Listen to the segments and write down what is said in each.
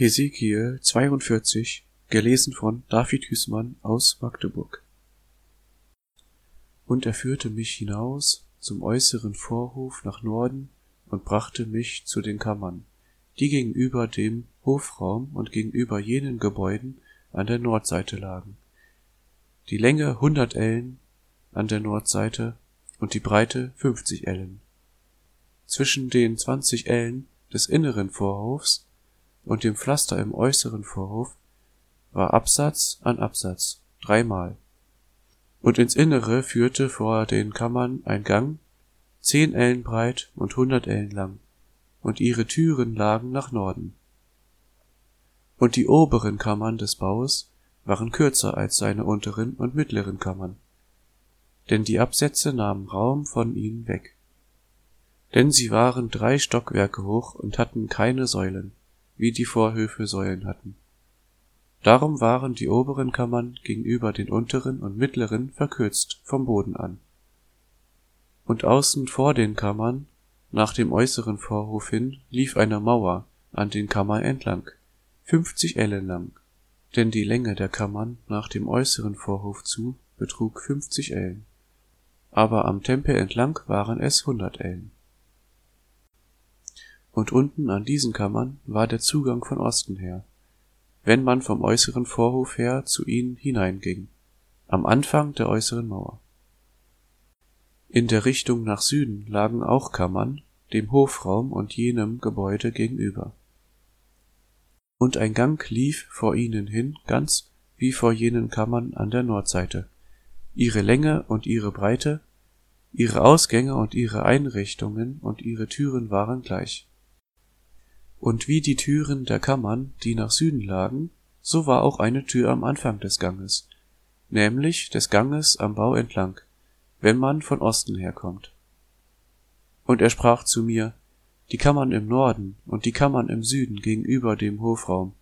Hesekiel 42, gelesen von David Hüßmann aus Magdeburg. Und er führte mich hinaus zum äußeren Vorhof nach Norden und brachte mich zu den Kammern, die gegenüber dem Hofraum und gegenüber jenen Gebäuden an der Nordseite lagen. Die Länge hundert Ellen an der Nordseite und die Breite fünfzig Ellen. Zwischen den zwanzig Ellen des inneren Vorhofs und dem Pflaster im äußeren Vorhof war Absatz an Absatz dreimal. Und ins Innere führte vor den Kammern ein Gang, zehn Ellen breit und hundert Ellen lang, und ihre Türen lagen nach Norden. Und die oberen Kammern des Baues waren kürzer als seine unteren und mittleren Kammern, denn die Absätze nahmen Raum von ihnen weg. Denn sie waren drei Stockwerke hoch und hatten keine Säulen wie die Vorhöfe Säulen hatten. Darum waren die oberen Kammern gegenüber den unteren und mittleren verkürzt vom Boden an. Und außen vor den Kammern, nach dem äußeren Vorhof hin, lief eine Mauer an den Kammern entlang, fünfzig Ellen lang, denn die Länge der Kammern nach dem äußeren Vorhof zu betrug fünfzig Ellen, aber am Tempel entlang waren es hundert Ellen und unten an diesen Kammern war der Zugang von Osten her, wenn man vom äußeren Vorhof her zu ihnen hineinging, am Anfang der äußeren Mauer. In der Richtung nach Süden lagen auch Kammern, dem Hofraum und jenem Gebäude gegenüber. Und ein Gang lief vor ihnen hin, ganz wie vor jenen Kammern an der Nordseite. Ihre Länge und ihre Breite, ihre Ausgänge und ihre Einrichtungen und ihre Türen waren gleich. Und wie die Türen der Kammern, die nach Süden lagen, so war auch eine Tür am Anfang des Ganges, nämlich des Ganges am Bau entlang, wenn man von Osten herkommt. Und er sprach zu mir, die Kammern im Norden und die Kammern im Süden gegenüber dem Hofraum,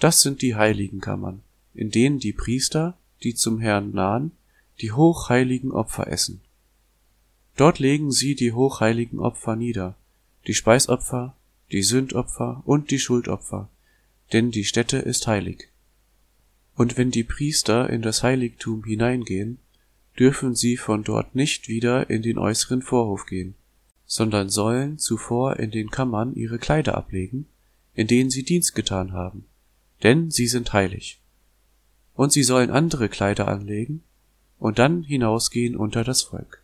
das sind die heiligen Kammern, in denen die Priester, die zum Herrn nahen, die hochheiligen Opfer essen. Dort legen sie die hochheiligen Opfer nieder, die Speisopfer, die Sündopfer und die Schuldopfer, denn die Stätte ist heilig. Und wenn die Priester in das Heiligtum hineingehen, dürfen sie von dort nicht wieder in den äußeren Vorhof gehen, sondern sollen zuvor in den Kammern ihre Kleider ablegen, in denen sie Dienst getan haben, denn sie sind heilig. Und sie sollen andere Kleider anlegen und dann hinausgehen unter das Volk.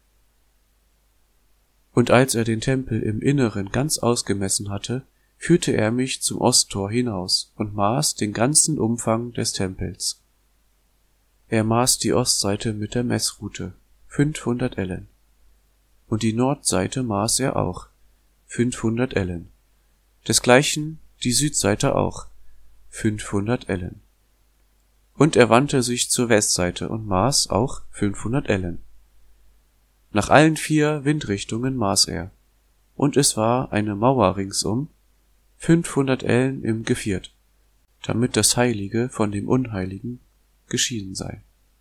Und als er den Tempel im Inneren ganz ausgemessen hatte, führte er mich zum Osttor hinaus und maß den ganzen Umfang des Tempels. Er maß die Ostseite mit der Messrute, 500 Ellen. Und die Nordseite maß er auch, 500 Ellen. Desgleichen die Südseite auch, 500 Ellen. Und er wandte sich zur Westseite und maß auch 500 Ellen. Nach allen vier Windrichtungen maß er, und es war eine Mauer ringsum, fünfhundert Ellen im Geviert, damit das Heilige von dem Unheiligen geschieden sei